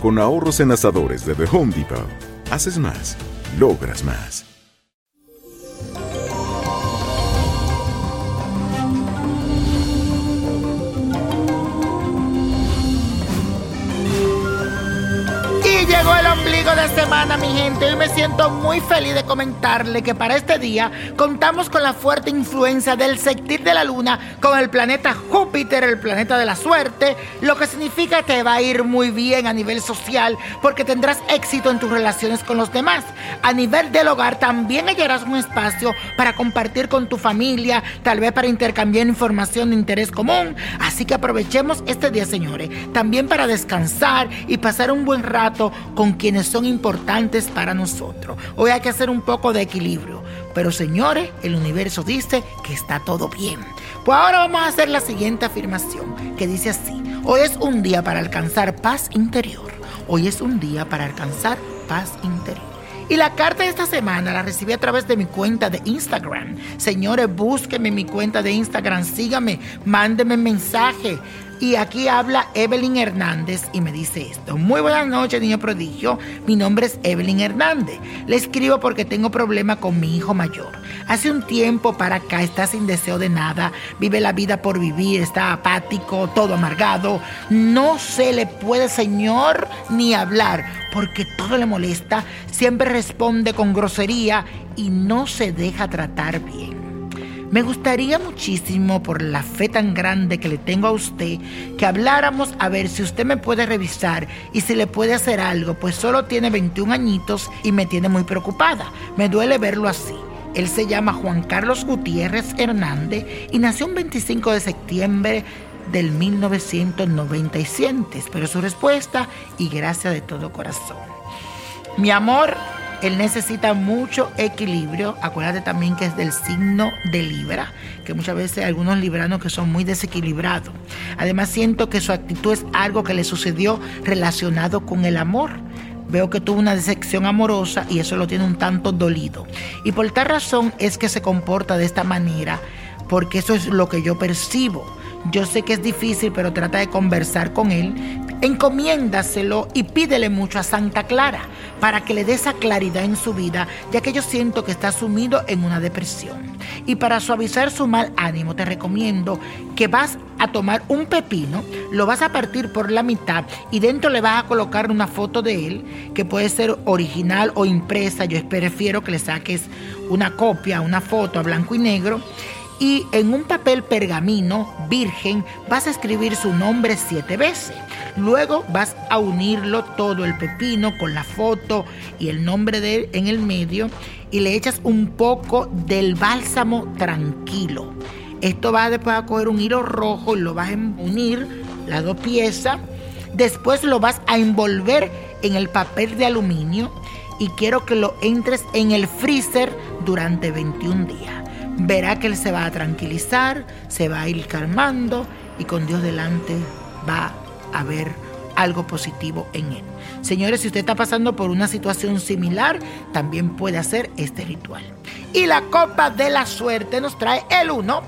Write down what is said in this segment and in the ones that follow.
Con ahorros en asadores de The Home Depot. Haces más, logras más. Y llegó el de semana, mi gente. Hoy me siento muy feliz de comentarle que para este día contamos con la fuerte influencia del sextil de la luna con el planeta Júpiter, el planeta de la suerte, lo que significa que va a ir muy bien a nivel social porque tendrás éxito en tus relaciones con los demás. A nivel del hogar también hallarás un espacio para compartir con tu familia, tal vez para intercambiar información de interés común. Así que aprovechemos este día, señores, también para descansar y pasar un buen rato con quienes son importantes para nosotros. Hoy hay que hacer un poco de equilibrio. Pero señores, el universo dice que está todo bien. Pues ahora vamos a hacer la siguiente afirmación, que dice así. Hoy es un día para alcanzar paz interior. Hoy es un día para alcanzar paz interior. Y la carta de esta semana la recibí a través de mi cuenta de Instagram. Señores, búsquenme en mi cuenta de Instagram, síganme, mándenme mensaje. Y aquí habla Evelyn Hernández y me dice esto. Muy buenas noches, niño prodigio. Mi nombre es Evelyn Hernández. Le escribo porque tengo problema con mi hijo mayor. Hace un tiempo para acá está sin deseo de nada, vive la vida por vivir, está apático, todo amargado. No se le puede, señor, ni hablar porque todo le molesta. Siempre responde con grosería y no se deja tratar bien. Me gustaría muchísimo, por la fe tan grande que le tengo a usted, que habláramos a ver si usted me puede revisar y si le puede hacer algo, pues solo tiene 21 añitos y me tiene muy preocupada. Me duele verlo así. Él se llama Juan Carlos Gutiérrez Hernández y nació un 25 de septiembre del 1997. Espero su respuesta y gracias de todo corazón. Mi amor, él necesita mucho equilibrio. Acuérdate también que es del signo de Libra, que muchas veces hay algunos libranos que son muy desequilibrados. Además siento que su actitud es algo que le sucedió relacionado con el amor. Veo que tuvo una decepción amorosa y eso lo tiene un tanto dolido. Y por tal razón es que se comporta de esta manera, porque eso es lo que yo percibo. Yo sé que es difícil, pero trata de conversar con él. Encomiéndaselo y pídele mucho a Santa Clara para que le dé esa claridad en su vida, ya que yo siento que está sumido en una depresión. Y para suavizar su mal ánimo, te recomiendo que vas a tomar un pepino, lo vas a partir por la mitad y dentro le vas a colocar una foto de él, que puede ser original o impresa. Yo prefiero que le saques una copia, una foto a blanco y negro y en un papel pergamino virgen vas a escribir su nombre siete veces. Luego vas a unirlo todo el pepino con la foto y el nombre de él en el medio y le echas un poco del bálsamo tranquilo. Esto va después a coger un hilo rojo y lo vas a unir las dos piezas. Después lo vas a envolver en el papel de aluminio y quiero que lo entres en el freezer durante 21 días. Verá que él se va a tranquilizar, se va a ir calmando y con Dios delante va a haber algo positivo en él. Señores, si usted está pasando por una situación similar, también puede hacer este ritual. Y la copa de la suerte nos trae el 1,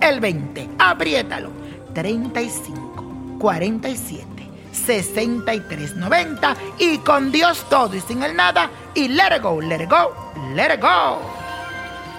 el 20, apriétalo, 35, 47. 6390 y con Dios todo y sin el nada y let it go, let it go, let it go.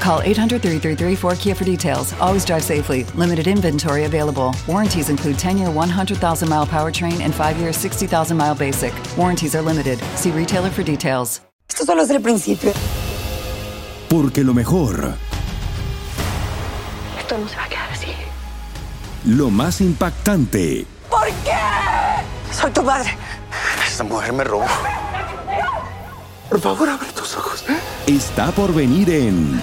Call 800 333 4KIA for details. Always drive safely. Limited inventory available. Warranties include 10 year 100,000 mile powertrain and 5 year 60,000 mile basic. Warranties are limited. See retailer for details. Esto solo es el principio. Porque lo mejor. Esto no se va a quedar así. Lo más impactante. ¿Por qué? Soy tu madre. Esta mujer me robó. Por favor, abre tus ojos. ¿eh? Está por venir en.